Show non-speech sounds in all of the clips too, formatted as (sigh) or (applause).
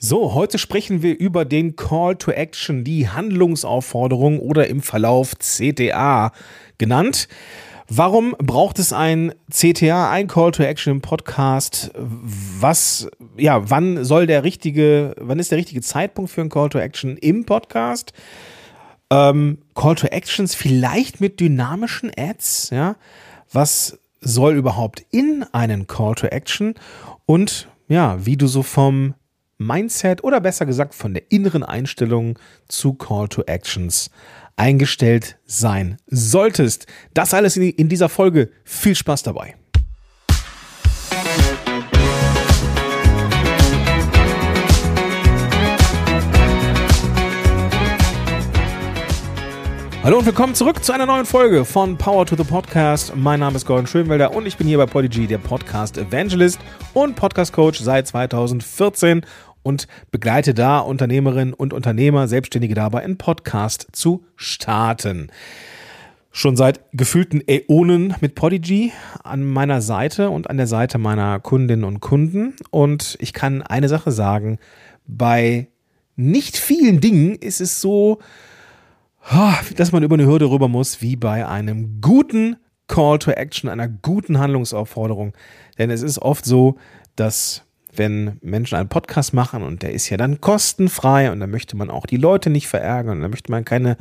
So, heute sprechen wir über den Call to Action, die Handlungsaufforderung oder im Verlauf CTA genannt. Warum braucht es ein CTA, ein Call to Action im Podcast? Was, ja, wann soll der richtige, wann ist der richtige Zeitpunkt für ein Call to Action im Podcast? Ähm, Call to Actions vielleicht mit dynamischen Ads, ja? Was soll überhaupt in einen Call to Action? Und ja, wie du so vom Mindset oder besser gesagt von der inneren Einstellung zu Call to Actions eingestellt sein solltest. Das alles in dieser Folge. Viel Spaß dabei. Hallo und willkommen zurück zu einer neuen Folge von Power to the Podcast. Mein Name ist Gordon Schönwelder und ich bin hier bei Podigy, der Podcast Evangelist und Podcast Coach seit 2014 und begleite da Unternehmerinnen und Unternehmer, Selbstständige dabei, einen Podcast zu starten. Schon seit gefühlten Äonen mit Podigy an meiner Seite und an der Seite meiner Kundinnen und Kunden. Und ich kann eine Sache sagen, bei nicht vielen Dingen ist es so, dass man über eine Hürde rüber muss, wie bei einem guten Call to Action, einer guten Handlungsaufforderung. Denn es ist oft so, dass wenn Menschen einen Podcast machen und der ist ja dann kostenfrei und da möchte man auch die Leute nicht verärgern und da möchte man keine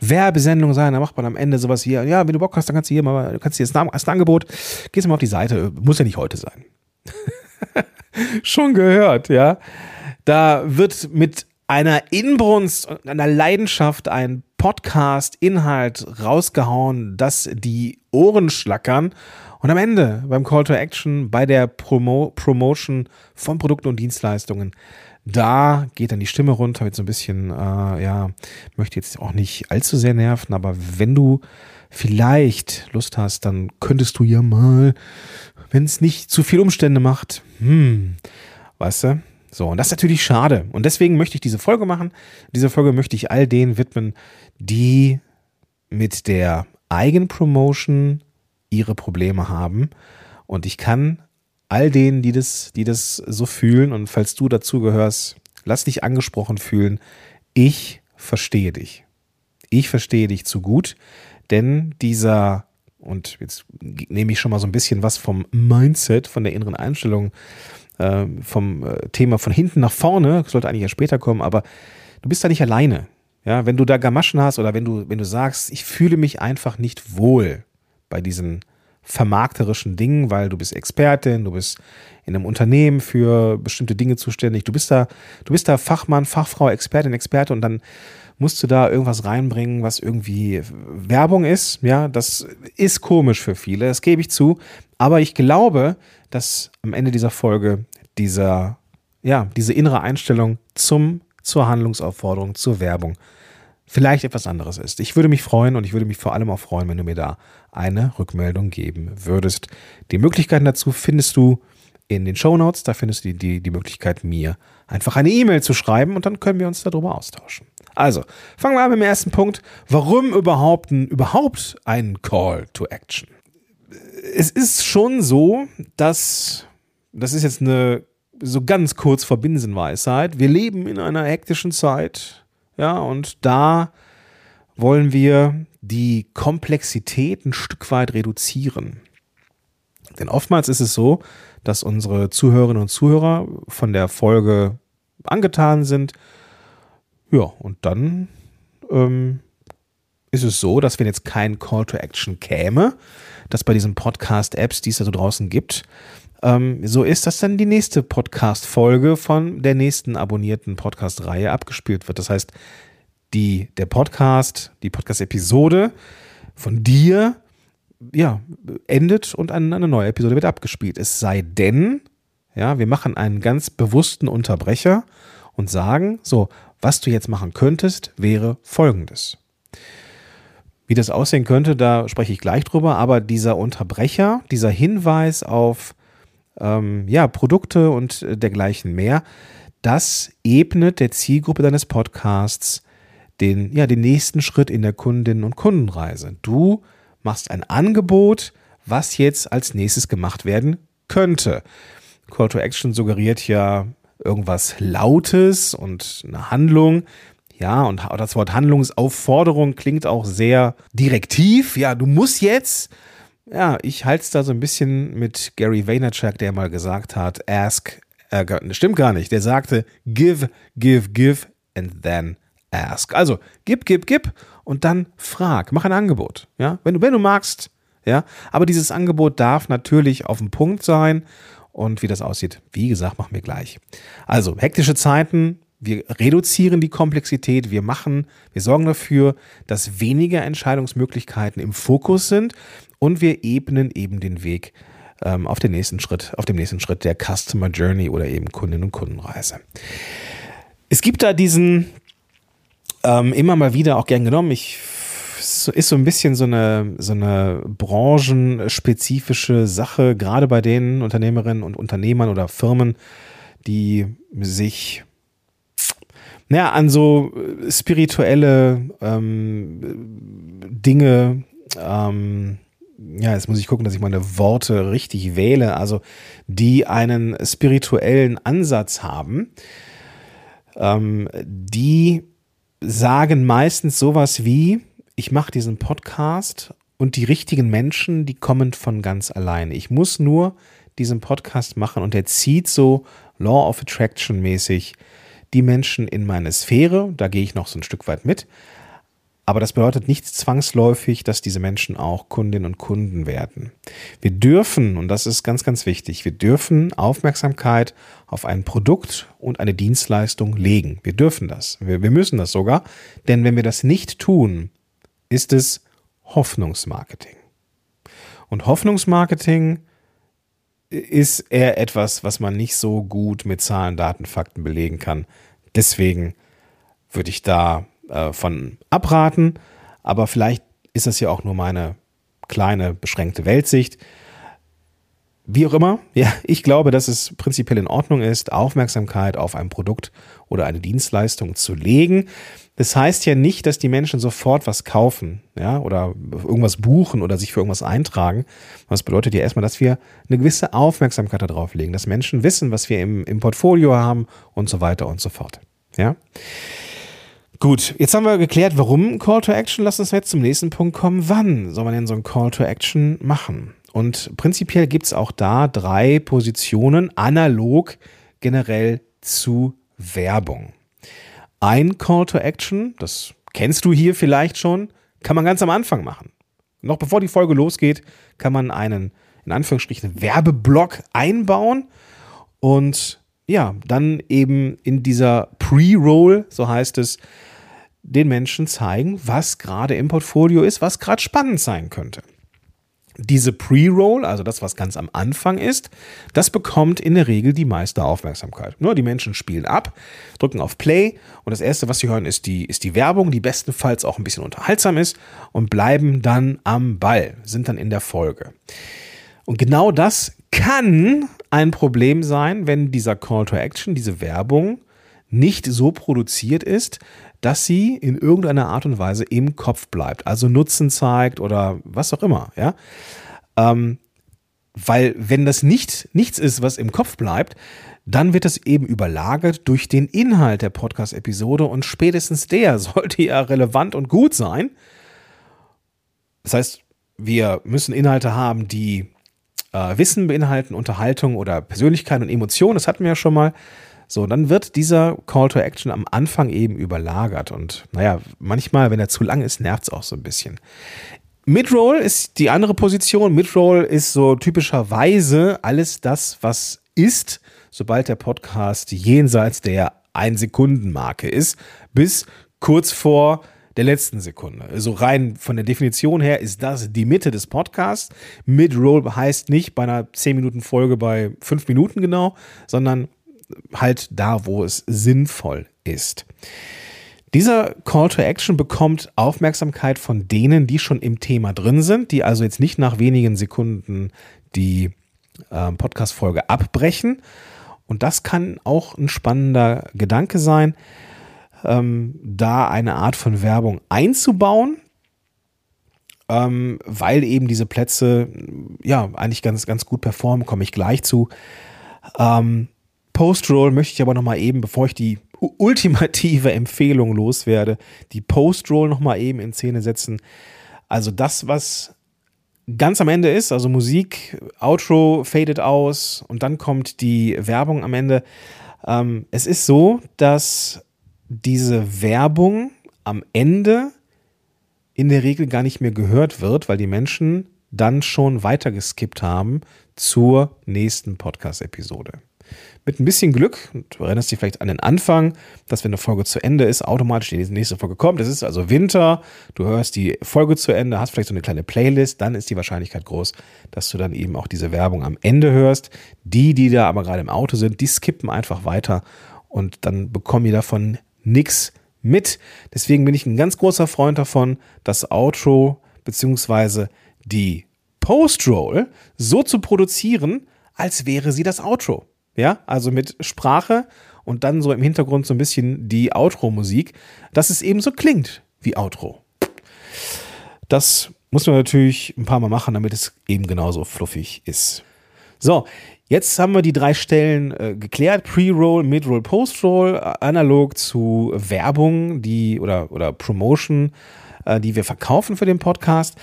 Werbesendung sein, da macht man am Ende sowas hier, ja, wenn du Bock hast, dann kannst du hier mal, du kannst hier als Angebot, gehst mal auf die Seite, muss ja nicht heute sein. (laughs) Schon gehört, ja. Da wird mit einer Inbrunst und einer Leidenschaft ein Podcast-Inhalt rausgehauen, dass die Ohren schlackern und am Ende beim Call to Action, bei der Promo Promotion von Produkten und Dienstleistungen, da geht dann die Stimme runter, wird so ein bisschen, äh, ja, möchte jetzt auch nicht allzu sehr nerven, aber wenn du vielleicht Lust hast, dann könntest du ja mal, wenn es nicht zu viel Umstände macht, hm, weißt du, so, und das ist natürlich schade. Und deswegen möchte ich diese Folge machen. Diese Folge möchte ich all denen widmen, die mit der Eigenpromotion ihre Probleme haben. Und ich kann all denen, die das, die das so fühlen, und falls du dazu gehörst, lass dich angesprochen fühlen. Ich verstehe dich. Ich verstehe dich zu gut, denn dieser, und jetzt nehme ich schon mal so ein bisschen was vom Mindset, von der inneren Einstellung, äh, vom äh, Thema von hinten nach vorne, sollte eigentlich ja später kommen, aber du bist da nicht alleine. Ja, wenn du da Gamaschen hast oder wenn du, wenn du sagst, ich fühle mich einfach nicht wohl bei diesen vermarkterischen Dingen, weil du bist Expertin, du bist in einem Unternehmen für bestimmte Dinge zuständig, du bist da, du bist da Fachmann, Fachfrau, Expertin, Experte und dann musst du da irgendwas reinbringen, was irgendwie Werbung ist. Ja, das ist komisch für viele, das gebe ich zu. Aber ich glaube, dass am Ende dieser Folge dieser, ja, diese innere Einstellung zum, zur Handlungsaufforderung, zur Werbung vielleicht etwas anderes ist. Ich würde mich freuen und ich würde mich vor allem auch freuen, wenn du mir da eine Rückmeldung geben würdest. Die Möglichkeiten dazu findest du in den Show Notes. Da findest du die, die Möglichkeit, mir einfach eine E-Mail zu schreiben und dann können wir uns darüber austauschen. Also, fangen wir an mit dem ersten Punkt. Warum überhaupt ein, überhaupt ein Call to Action? Es ist schon so, dass, das ist jetzt eine so ganz kurz vor Binsenweisheit, wir leben in einer hektischen Zeit ja, und da wollen wir die Komplexität ein Stück weit reduzieren. Denn oftmals ist es so, dass unsere Zuhörerinnen und Zuhörer von der Folge angetan sind. Ja, und dann ähm, ist es so, dass wenn jetzt kein Call to Action käme, dass bei diesen Podcast-Apps, die es da so draußen gibt, ähm, so ist, dass dann die nächste Podcast-Folge von der nächsten abonnierten Podcast-Reihe abgespielt wird. Das heißt, die, der Podcast, die Podcast-Episode von dir, ja, endet und eine, eine neue Episode wird abgespielt. Es sei denn, ja, wir machen einen ganz bewussten Unterbrecher und sagen, so, was du jetzt machen könntest, wäre folgendes. Wie das aussehen könnte, da spreche ich gleich drüber, aber dieser Unterbrecher, dieser Hinweis auf ähm, ja, Produkte und äh, dergleichen mehr. Das ebnet der Zielgruppe deines Podcasts den, ja, den nächsten Schritt in der Kundinnen- und Kundenreise. Du machst ein Angebot, was jetzt als nächstes gemacht werden könnte. Call to Action suggeriert ja irgendwas Lautes und eine Handlung. Ja, und das Wort Handlungsaufforderung klingt auch sehr direktiv. Ja, du musst jetzt. Ja, ich halte es da so ein bisschen mit Gary Vaynerchuk, der mal gesagt hat, ask, äh, stimmt gar nicht, der sagte, give, give, give and then ask. Also, gib, gib, gib und dann frag, mach ein Angebot. Ja, wenn du, wenn du magst, ja, aber dieses Angebot darf natürlich auf dem Punkt sein und wie das aussieht, wie gesagt, machen wir gleich. Also, hektische Zeiten, wir reduzieren die Komplexität, wir machen, wir sorgen dafür, dass weniger Entscheidungsmöglichkeiten im Fokus sind und wir ebnen eben den Weg ähm, auf den nächsten Schritt, auf dem nächsten Schritt der Customer Journey oder eben Kundinnen und Kundenreise. Es gibt da diesen ähm, immer mal wieder auch gern genommen. Ich ist so ein bisschen so eine, so eine branchenspezifische Sache, gerade bei den Unternehmerinnen und Unternehmern oder Firmen, die sich naja, an so spirituelle ähm, Dinge, ähm, ja, jetzt muss ich gucken, dass ich meine Worte richtig wähle, also die einen spirituellen Ansatz haben, ähm, die sagen meistens sowas wie, ich mache diesen Podcast und die richtigen Menschen, die kommen von ganz alleine. Ich muss nur diesen Podcast machen und er zieht so Law of Attraction mäßig die Menschen in meine Sphäre. Da gehe ich noch so ein Stück weit mit. Aber das bedeutet nicht zwangsläufig, dass diese Menschen auch Kundinnen und Kunden werden. Wir dürfen, und das ist ganz, ganz wichtig, wir dürfen Aufmerksamkeit auf ein Produkt und eine Dienstleistung legen. Wir dürfen das. Wir, wir müssen das sogar. Denn wenn wir das nicht tun, ist es Hoffnungsmarketing. Und Hoffnungsmarketing ist eher etwas, was man nicht so gut mit Zahlen, Daten, Fakten belegen kann. Deswegen würde ich da äh, von abraten. Aber vielleicht ist das ja auch nur meine kleine, beschränkte Weltsicht. Wie auch immer, (laughs) ja, ich glaube, dass es prinzipiell in Ordnung ist, Aufmerksamkeit auf ein Produkt oder eine Dienstleistung zu legen. Das heißt ja nicht, dass die Menschen sofort was kaufen, ja, oder irgendwas buchen oder sich für irgendwas eintragen. Das bedeutet ja erstmal, dass wir eine gewisse Aufmerksamkeit darauf legen, dass Menschen wissen, was wir im, im Portfolio haben und so weiter und so fort. Ja. Gut, jetzt haben wir geklärt, warum Call to Action. Lass uns jetzt zum nächsten Punkt kommen. Wann soll man denn so ein Call to Action machen? Und prinzipiell gibt es auch da drei Positionen analog generell zu Werbung. Ein Call to Action, das kennst du hier vielleicht schon, kann man ganz am Anfang machen. Noch bevor die Folge losgeht, kann man einen, in Anführungsstrichen, Werbeblock einbauen und ja, dann eben in dieser Pre-Roll, so heißt es, den Menschen zeigen, was gerade im Portfolio ist, was gerade spannend sein könnte. Diese Pre-Roll, also das, was ganz am Anfang ist, das bekommt in der Regel die meiste Aufmerksamkeit. Nur die Menschen spielen ab, drücken auf Play und das Erste, was sie hören, ist die, ist die Werbung, die bestenfalls auch ein bisschen unterhaltsam ist und bleiben dann am Ball, sind dann in der Folge. Und genau das kann ein Problem sein, wenn dieser Call to Action, diese Werbung nicht so produziert ist, dass sie in irgendeiner Art und Weise im Kopf bleibt, also Nutzen zeigt oder was auch immer, ja. Ähm, weil wenn das nicht nichts ist, was im Kopf bleibt, dann wird es eben überlagert durch den Inhalt der Podcast-Episode und spätestens der (laughs) sollte ja relevant und gut sein. Das heißt, wir müssen Inhalte haben, die äh, Wissen beinhalten, Unterhaltung oder Persönlichkeit und Emotion. Das hatten wir ja schon mal. So, dann wird dieser Call to Action am Anfang eben überlagert. Und naja, manchmal, wenn er zu lang ist, nervt es auch so ein bisschen. Midroll ist die andere Position. Midroll ist so typischerweise alles das, was ist, sobald der Podcast jenseits der 1-Sekunden-Marke ist, bis kurz vor der letzten Sekunde. Also rein von der Definition her ist das die Mitte des Podcasts. Midroll heißt nicht bei einer 10-Minuten-Folge bei 5 Minuten genau, sondern halt da, wo es sinnvoll ist. Dieser Call to Action bekommt Aufmerksamkeit von denen, die schon im Thema drin sind, die also jetzt nicht nach wenigen Sekunden die äh, Podcast-Folge abbrechen. Und das kann auch ein spannender Gedanke sein, ähm, da eine Art von Werbung einzubauen, ähm, weil eben diese Plätze ja eigentlich ganz, ganz gut performen, komme ich gleich zu. Ähm, Post-Roll möchte ich aber nochmal eben, bevor ich die ultimative (laughs) Empfehlung loswerde, die Post-Roll nochmal eben in Szene setzen. Also das, was ganz am Ende ist, also Musik, Outro fadet aus und dann kommt die Werbung am Ende. Ähm, es ist so, dass diese Werbung am Ende in der Regel gar nicht mehr gehört wird, weil die Menschen dann schon weitergeskippt haben zur nächsten Podcast-Episode. Mit ein bisschen Glück, du erinnerst dich vielleicht an den Anfang, dass wenn eine Folge zu Ende ist, automatisch die nächste Folge kommt. Es ist also Winter, du hörst die Folge zu Ende, hast vielleicht so eine kleine Playlist, dann ist die Wahrscheinlichkeit groß, dass du dann eben auch diese Werbung am Ende hörst. Die, die da aber gerade im Auto sind, die skippen einfach weiter und dann bekommen die davon nichts mit. Deswegen bin ich ein ganz großer Freund davon, das Outro bzw. die Post-Roll so zu produzieren, als wäre sie das Outro. Ja, also mit Sprache und dann so im Hintergrund so ein bisschen die Outro-Musik, dass es eben so klingt wie Outro. Das muss man natürlich ein paar Mal machen, damit es eben genauso fluffig ist. So, jetzt haben wir die drei Stellen äh, geklärt: Pre-Roll, Mid-Roll, Post-Roll, analog zu Werbung, die oder, oder Promotion, äh, die wir verkaufen für den Podcast.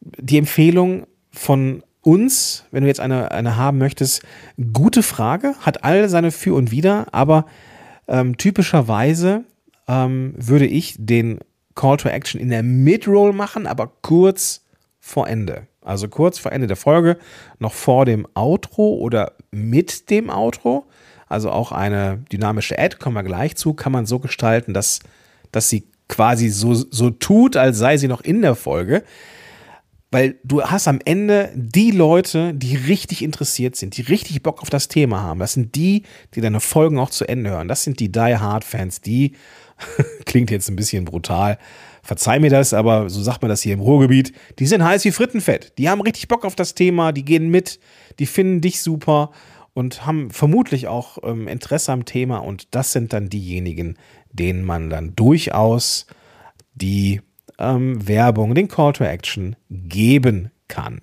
Die Empfehlung von uns, wenn du jetzt eine, eine haben möchtest, gute Frage, hat all seine Für und Wider, aber ähm, typischerweise ähm, würde ich den Call to Action in der Mid-Roll machen, aber kurz vor Ende. Also kurz vor Ende der Folge, noch vor dem Outro oder mit dem Outro. Also auch eine dynamische Ad, kommen wir gleich zu, kann man so gestalten, dass, dass sie quasi so, so tut, als sei sie noch in der Folge weil du hast am Ende die Leute, die richtig interessiert sind, die richtig Bock auf das Thema haben. Das sind die, die deine Folgen auch zu Ende hören. Das sind die Die Hard Fans, die klingt jetzt ein bisschen brutal. Verzeih mir das, aber so sagt man das hier im Ruhrgebiet. Die sind heiß wie Frittenfett. Die haben richtig Bock auf das Thema, die gehen mit, die finden dich super und haben vermutlich auch ähm, Interesse am Thema. Und das sind dann diejenigen, denen man dann durchaus die ähm, Werbung, den Call to Action geben kann.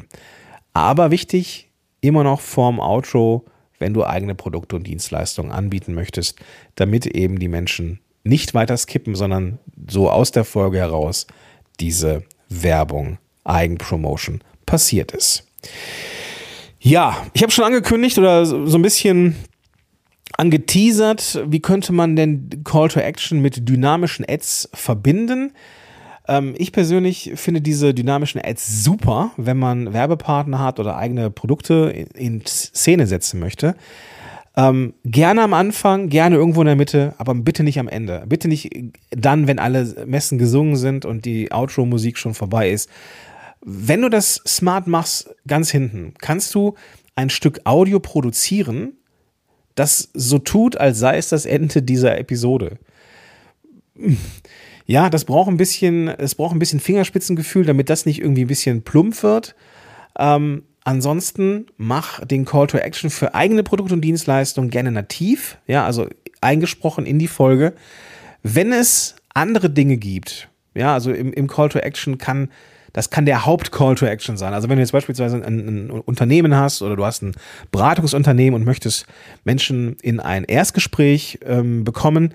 Aber wichtig, immer noch vorm Outro, wenn du eigene Produkte und Dienstleistungen anbieten möchtest, damit eben die Menschen nicht weiter skippen, sondern so aus der Folge heraus diese Werbung, Eigenpromotion passiert ist. Ja, ich habe schon angekündigt oder so ein bisschen angeteasert, wie könnte man denn Call to Action mit dynamischen Ads verbinden? Ähm, ich persönlich finde diese dynamischen Ads super, wenn man Werbepartner hat oder eigene Produkte in, Szene setzen möchte. Ähm, gerne am Anfang, gerne irgendwo in der Mitte, aber bitte nicht am Ende. Bitte nicht dann, wenn alle Messen gesungen sind und die Outro-Musik schon vorbei ist. Wenn du das smart machst, ganz hinten, kannst du ein Stück Audio produzieren, das so tut, als sei es das Ende dieser Episode ja, das braucht ein bisschen, es braucht ein bisschen Fingerspitzengefühl, damit das nicht irgendwie ein bisschen plump wird. Ähm, ansonsten mach den Call to Action für eigene Produkte und Dienstleistungen gerne nativ, ja, also eingesprochen in die Folge. Wenn es andere Dinge gibt, ja, also im, im Call to Action kann das kann der Haupt-Call to Action sein. Also wenn du jetzt beispielsweise ein, ein, Unternehmen hast oder du hast ein Beratungsunternehmen und möchtest Menschen in ein Erstgespräch ähm, bekommen,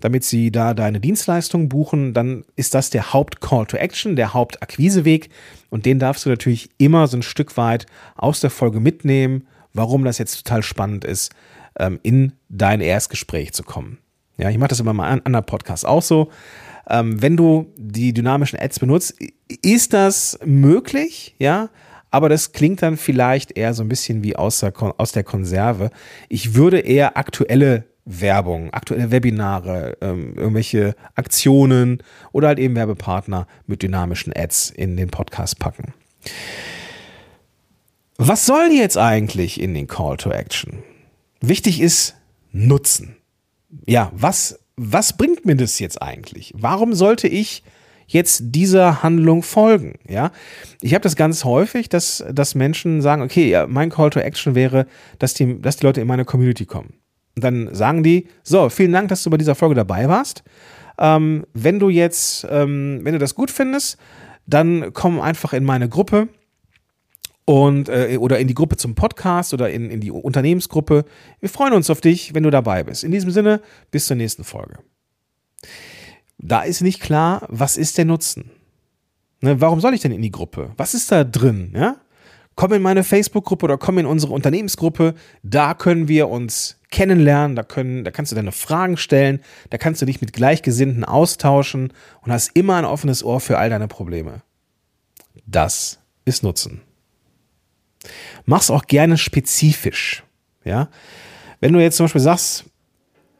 damit sie da deine Dienstleistung buchen, dann ist das der Haupt-Call to Action, der Hauptakquiseweg und den darfst du natürlich immer so ein Stück weit aus der Folge mitnehmen, warum das jetzt total spannend ist, ähm, in dein Erstgespräch zu kommen. Ja, ich mache das immer mal an anderen Podcasts auch so. Ähm, wenn du die dynamischen Ads benutzt, ist das möglich, ja, aber das klingt dann vielleicht eher so ein bisschen wie aus der, aus der Konserve. Ich würde eher aktuelle Werbung, aktuelle Webinare, ähm, irgendwelche Aktionen oder halt eben Werbepartner mit dynamischen Ads in den Podcast packen. Was soll jetzt eigentlich in den Call to Action? Wichtig ist Nutzen. Ja, was, was bringt mir das jetzt eigentlich? Warum sollte ich jetzt dieser Handlung folgen? Ja, ich habe das ganz häufig, dass, dass Menschen sagen, okay, ja, mein Call to Action wäre, dass die, dass die Leute in meine Community kommen. Und dann sagen die, so, vielen Dank, dass du bei dieser Folge dabei warst. Ähm, wenn du jetzt, ähm, wenn du das gut findest, dann komm einfach in meine Gruppe und äh, oder in die Gruppe zum Podcast oder in, in die Unternehmensgruppe. Wir freuen uns auf dich, wenn du dabei bist. In diesem Sinne, bis zur nächsten Folge. Da ist nicht klar, was ist der Nutzen? Ne, warum soll ich denn in die Gruppe? Was ist da drin? Ja? Komm in meine Facebook-Gruppe oder komm in unsere Unternehmensgruppe. Da können wir uns kennenlernen, da, können, da kannst du deine Fragen stellen, da kannst du dich mit Gleichgesinnten austauschen und hast immer ein offenes Ohr für all deine Probleme. Das ist Nutzen. Mach's auch gerne spezifisch. Ja? Wenn du jetzt zum Beispiel sagst,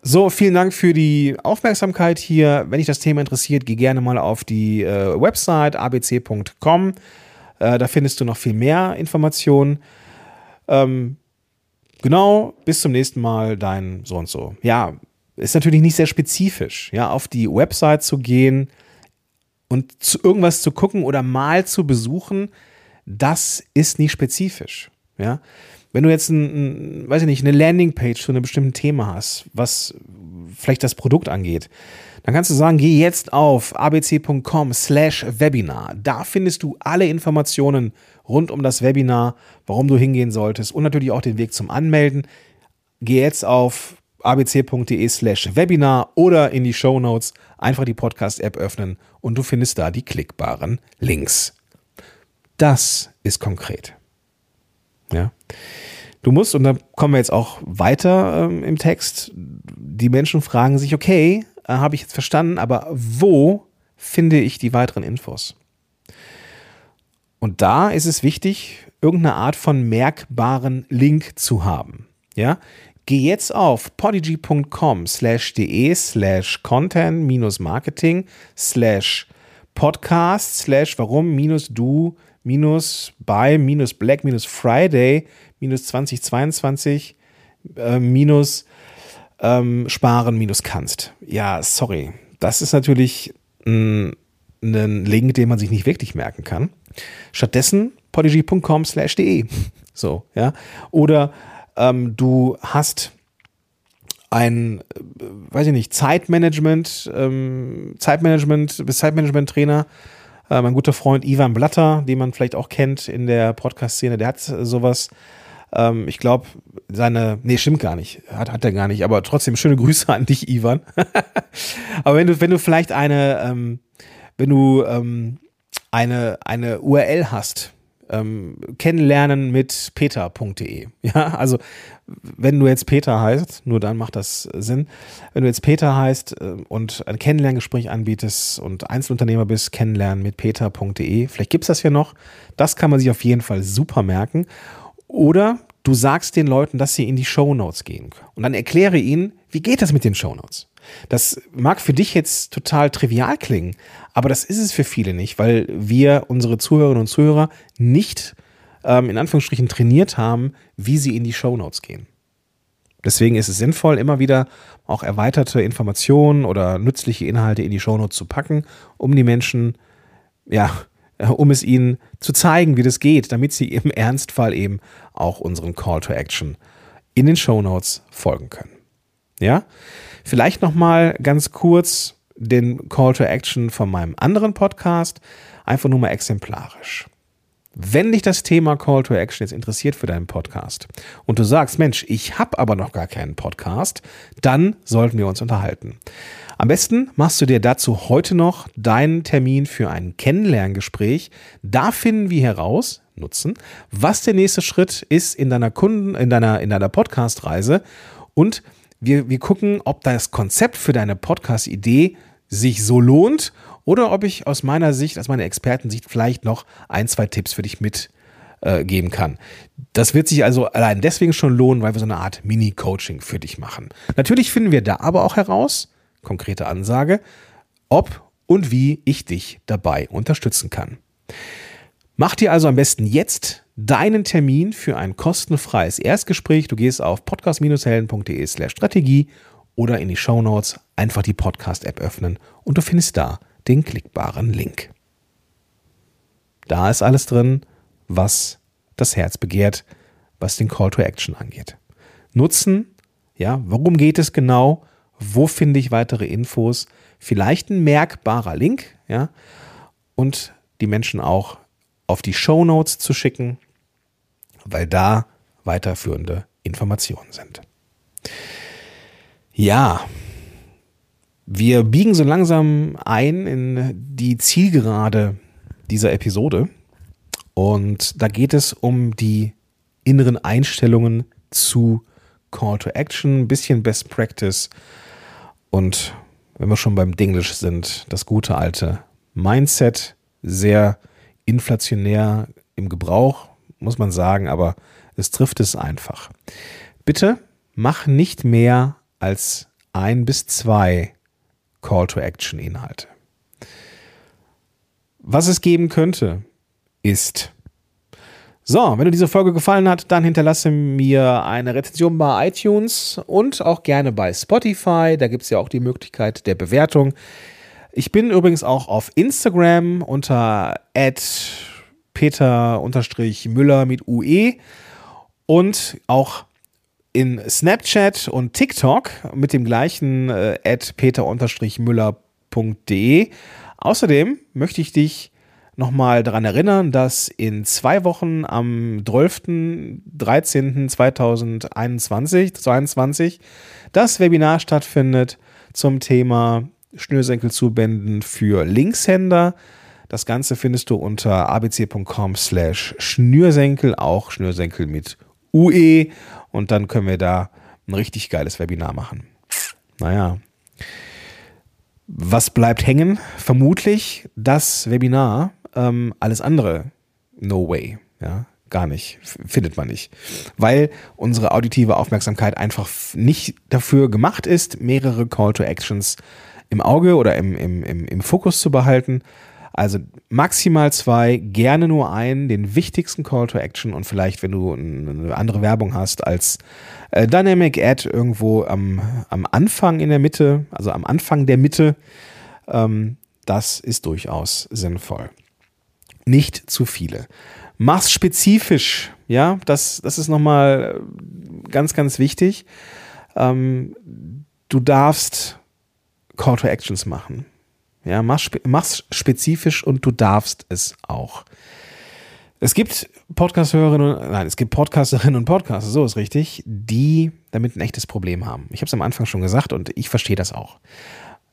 so, vielen Dank für die Aufmerksamkeit hier. Wenn dich das Thema interessiert, geh gerne mal auf die äh, Website abc.com. Äh, da findest du noch viel mehr Informationen. Ähm, genau, bis zum nächsten Mal, dein so und so. Ja, ist natürlich nicht sehr spezifisch, ja, auf die Website zu gehen und zu irgendwas zu gucken oder mal zu besuchen, das ist nicht spezifisch, ja. Wenn du jetzt ein, ein, weiß ich nicht, eine Landingpage zu einem bestimmten Thema hast, was vielleicht das Produkt angeht, dann kannst du sagen, geh jetzt auf abc.com slash Webinar. Da findest du alle Informationen rund um das Webinar, warum du hingehen solltest und natürlich auch den Weg zum Anmelden. Geh jetzt auf abc.de slash Webinar oder in die Show Notes einfach die Podcast-App öffnen und du findest da die klickbaren Links. Das ist konkret. Ja. Du musst, und da kommen wir jetzt auch weiter ähm, im Text, die Menschen fragen sich, okay, äh, habe ich jetzt verstanden, aber wo finde ich die weiteren Infos? Und da ist es wichtig, irgendeine Art von merkbaren Link zu haben. Ja, geh jetzt auf podigy.com slash de slash content minus marketing slash podcast slash warum minus du minus bei minus black minus friday minus 2022 äh, minus ähm, sparen minus kannst. Ja, sorry. Das ist natürlich ein, ein Link, den man sich nicht wirklich merken kann. Stattdessen podigy.com slash de. So, ja. Oder ähm, du hast ein, äh, weiß ich nicht, Zeitmanagement, ähm, Zeitmanagement, bist Zeitmanagement-Trainer. Äh, mein guter Freund Ivan Blatter, den man vielleicht auch kennt in der Podcast-Szene, der hat sowas ähm, ich glaube, seine, nee, stimmt gar nicht, hat, hat er gar nicht, aber trotzdem schöne (laughs) Grüße an dich, Ivan. (laughs) aber wenn du, wenn du vielleicht eine, ähm, wenn du ähm, eine, eine URL hast, ähm, kennenlernen mit peter.de. (laughs) Ja, also wenn du jetzt Peter heißt, nur dann macht das Sinn. Wenn du jetzt Peter heißt äh, und ein Kennenlerngespräch anbietest und Einzelunternehmer bist, kennenlernen mit peter.de. Vielleicht gibt es das ja noch. Das kann man sich auf jeden Fall super merken. Oder du sagst den Leuten, dass sie in die Show Notes gehen. Und dann erkläre ihnen, wie geht das mit den Show Notes. Das mag für dich jetzt total trivial klingen, aber das ist es für viele nicht, weil wir unsere Zuhörerinnen und Zuhörer nicht ähm, in Anführungsstrichen trainiert haben, wie sie in die Show Notes gehen. Deswegen ist es sinnvoll, immer wieder auch erweiterte Informationen oder nützliche Inhalte in die Show Notes zu packen, um die Menschen ja äh, um es ihnen zu zeigen, wie das geht, damit sie im Ernstfall eben auch unseren Call to Action in den Show Notes folgen können. Ja? Vielleicht nochmal ganz kurz den Call to Action von meinem anderen Podcast, einfach nur mal exemplarisch. Wenn dich das Thema Call to Action jetzt interessiert für deinen Podcast und du sagst, Mensch, ich habe aber noch gar keinen Podcast, dann sollten wir uns unterhalten. Am besten machst du dir dazu heute noch deinen Termin für ein Kennenlerngespräch. Da finden wir heraus, nutzen, was der nächste Schritt ist in deiner Kunden, in deiner, in deiner Podcast-Reise und wir, wir gucken, ob das Konzept für deine Podcast-Idee sich so lohnt oder ob ich aus meiner Sicht, aus meiner Expertensicht vielleicht noch ein, zwei Tipps für dich mitgeben äh, kann. Das wird sich also allein deswegen schon lohnen, weil wir so eine Art Mini-Coaching für dich machen. Natürlich finden wir da aber auch heraus, konkrete Ansage, ob und wie ich dich dabei unterstützen kann. Mach dir also am besten jetzt deinen Termin für ein kostenfreies Erstgespräch. Du gehst auf podcast-helden.de slash Strategie oder in die Show Notes einfach die Podcast-App öffnen und du findest da den klickbaren Link. Da ist alles drin, was das Herz begehrt, was den Call to Action angeht. Nutzen, ja, worum geht es genau? Wo finde ich weitere Infos? Vielleicht ein merkbarer Link, ja, und die Menschen auch auf die Show Notes zu schicken, weil da weiterführende Informationen sind. Ja, wir biegen so langsam ein in die Zielgerade dieser Episode. Und da geht es um die inneren Einstellungen zu Call to Action, ein bisschen Best Practice und wenn wir schon beim Dinglish sind, das gute alte Mindset, sehr inflationär im Gebrauch, muss man sagen, aber es trifft es einfach. Bitte mach nicht mehr als ein bis zwei Call-to-Action-Inhalte. Was es geben könnte, ist. So, wenn dir diese Folge gefallen hat, dann hinterlasse mir eine Rezension bei iTunes und auch gerne bei Spotify. Da gibt es ja auch die Möglichkeit der Bewertung. Ich bin übrigens auch auf Instagram unter peter-müller mit UE und auch in Snapchat und TikTok mit dem gleichen äh, peter-müller.de. Außerdem möchte ich dich nochmal daran erinnern, dass in zwei Wochen am 12.13.2021 22, das Webinar stattfindet zum Thema Schnürsenkelzubänden für Linkshänder. Das Ganze findest du unter abc.com slash Schnürsenkel, auch Schnürsenkel mit UE und dann können wir da ein richtig geiles Webinar machen. Naja. Was bleibt hängen? Vermutlich das Webinar. Ähm, alles andere, no way. Ja, gar nicht. Findet man nicht. Weil unsere auditive Aufmerksamkeit einfach nicht dafür gemacht ist, mehrere Call to Actions im Auge oder im, im, im, im Fokus zu behalten, also maximal zwei, gerne nur einen, den wichtigsten Call to Action und vielleicht, wenn du eine andere Werbung hast, als äh, Dynamic Ad irgendwo am, am Anfang in der Mitte, also am Anfang der Mitte. Ähm, das ist durchaus sinnvoll. Nicht zu viele. Mach's spezifisch, ja, das, das ist nochmal ganz, ganz wichtig. Ähm, du darfst Call to Actions machen. Ja, mach's, mach's spezifisch und du darfst es auch. Es gibt Podcast-Hörerinnen, nein, es gibt Podcasterinnen und Podcaster, so ist richtig, die damit ein echtes Problem haben. Ich habe es am Anfang schon gesagt und ich verstehe das auch.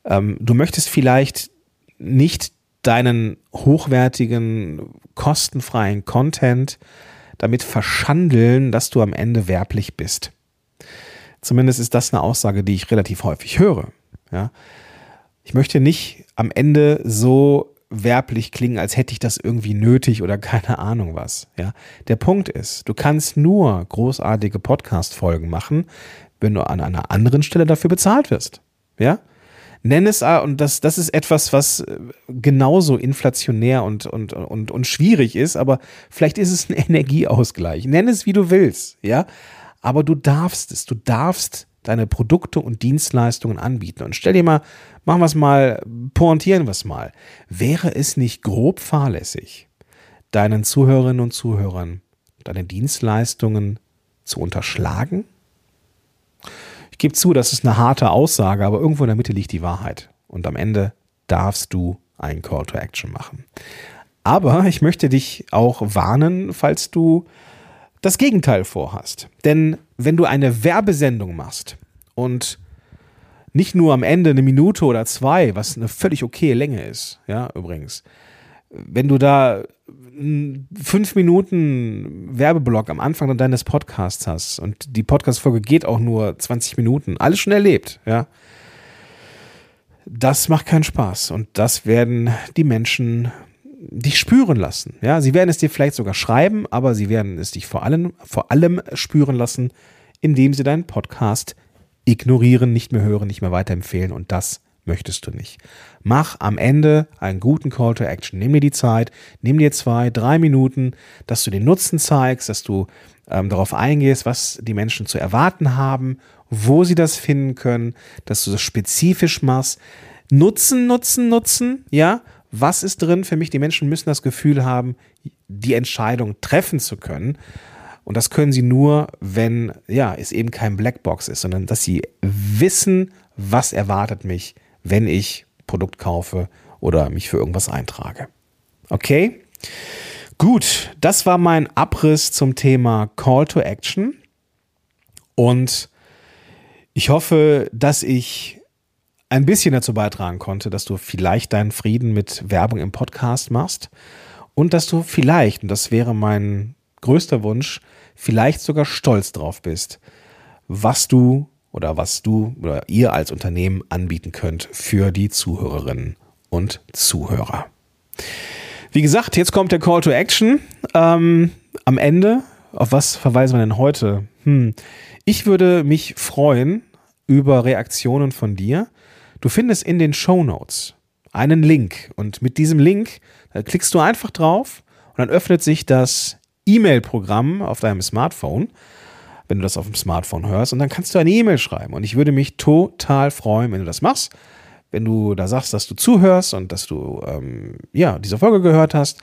Ähm, du möchtest vielleicht nicht deinen hochwertigen, kostenfreien Content damit verschandeln, dass du am Ende werblich bist. Zumindest ist das eine Aussage, die ich relativ häufig höre. Ja ich möchte nicht am Ende so werblich klingen, als hätte ich das irgendwie nötig oder (laughs) keine Ahnung was. Ja, der Punkt ist, du kannst nur großartige Podcast-Folgen machen, wenn du an einer anderen Stelle dafür bezahlt wirst. Ja, nenn es und das das ist etwas, was äh, genauso inflationär und und und und schwierig ist, aber vielleicht ist es ein (laughs) Energieausgleich. Nenn es wie du willst. Ja, aber du darfst es. Du darfst deine Produkte und Dienstleistungen anbieten. Und stell dir mal, machen wir es mal, pointieren wir es mal. Wäre es nicht grob fahrlässig, deinen Zuhörerinnen und Zuhörern deine Dienstleistungen zu unterschlagen? Ich gebe zu, das ist eine harte Aussage, aber irgendwo in der Mitte liegt die Wahrheit. Und am Ende darfst du einen Call to Action machen. Aber ich möchte dich auch warnen, falls du das Gegenteil vorhast. Denn wenn du eine Werbesendung machst und nicht nur am Ende eine Minute oder zwei, was eine völlig okay Länge ist, ja, übrigens, wenn du da fünf Minuten Werbeblock am Anfang deines Podcasts hast und die Podcast-Folge geht auch nur 20 Minuten, alles schon erlebt, ja. Das macht keinen Spaß und das werden die Menschen dich spüren lassen. Ja, sie werden es dir vielleicht sogar schreiben, aber sie werden es dich vor allem, vor allem spüren lassen, indem sie deinen Podcast ignorieren, nicht mehr hören, nicht mehr weiterempfehlen und das möchtest du nicht. Mach am Ende einen guten Call to Action. Nimm dir die Zeit, nimm dir zwei, drei Minuten, dass du den Nutzen zeigst, dass du ähm, darauf eingehst, was die Menschen zu erwarten haben, wo sie das finden können, dass du das spezifisch machst. Nutzen, nutzen, nutzen, ja, was ist drin für mich? Die Menschen müssen das Gefühl haben, die Entscheidung treffen zu können. Und das können sie nur, wenn ja, es eben kein Blackbox ist, sondern dass sie wissen, was erwartet mich, wenn ich Produkt kaufe oder mich für irgendwas eintrage. Okay? Gut, das war mein Abriss zum Thema Call to Action. Und ich hoffe, dass ich ein bisschen dazu beitragen konnte, dass du vielleicht deinen Frieden mit Werbung im Podcast machst und dass du vielleicht, und das wäre mein größter Wunsch, vielleicht sogar stolz drauf bist, was du oder was du oder ihr als Unternehmen anbieten könnt für die Zuhörerinnen und Zuhörer. Wie gesagt, jetzt kommt der Call to Action. Ähm, am Ende, auf was verweisen wir denn heute? Hm. Ich würde mich freuen über Reaktionen von dir. Du findest in den Show Notes einen Link und mit diesem Link klickst du einfach drauf und dann öffnet sich das E-Mail-Programm auf deinem Smartphone, wenn du das auf dem Smartphone hörst und dann kannst du eine E-Mail schreiben und ich würde mich total freuen, wenn du das machst wenn du da sagst, dass du zuhörst und dass du ähm, ja diese Folge gehört hast,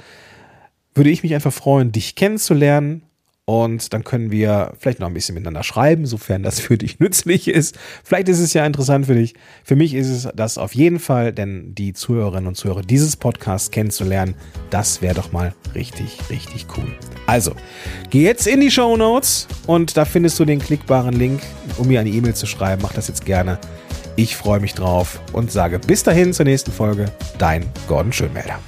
würde ich mich einfach freuen, dich kennenzulernen. Und dann können wir vielleicht noch ein bisschen miteinander schreiben, sofern das (laughs) für dich nützlich ist. Vielleicht ist es ja interessant für dich. Für mich ist es das auf jeden Fall, denn die Zuhörerinnen und Zuhörer dieses Podcasts kennenzulernen, das wäre doch mal richtig, richtig cool. Also, geh jetzt in die Show Notes und da findest du den klickbaren Link, um mir eine E-Mail zu schreiben. Mach das jetzt gerne. Ich freue mich drauf und sage bis dahin zur nächsten Folge. Dein Gordon Schönmelder.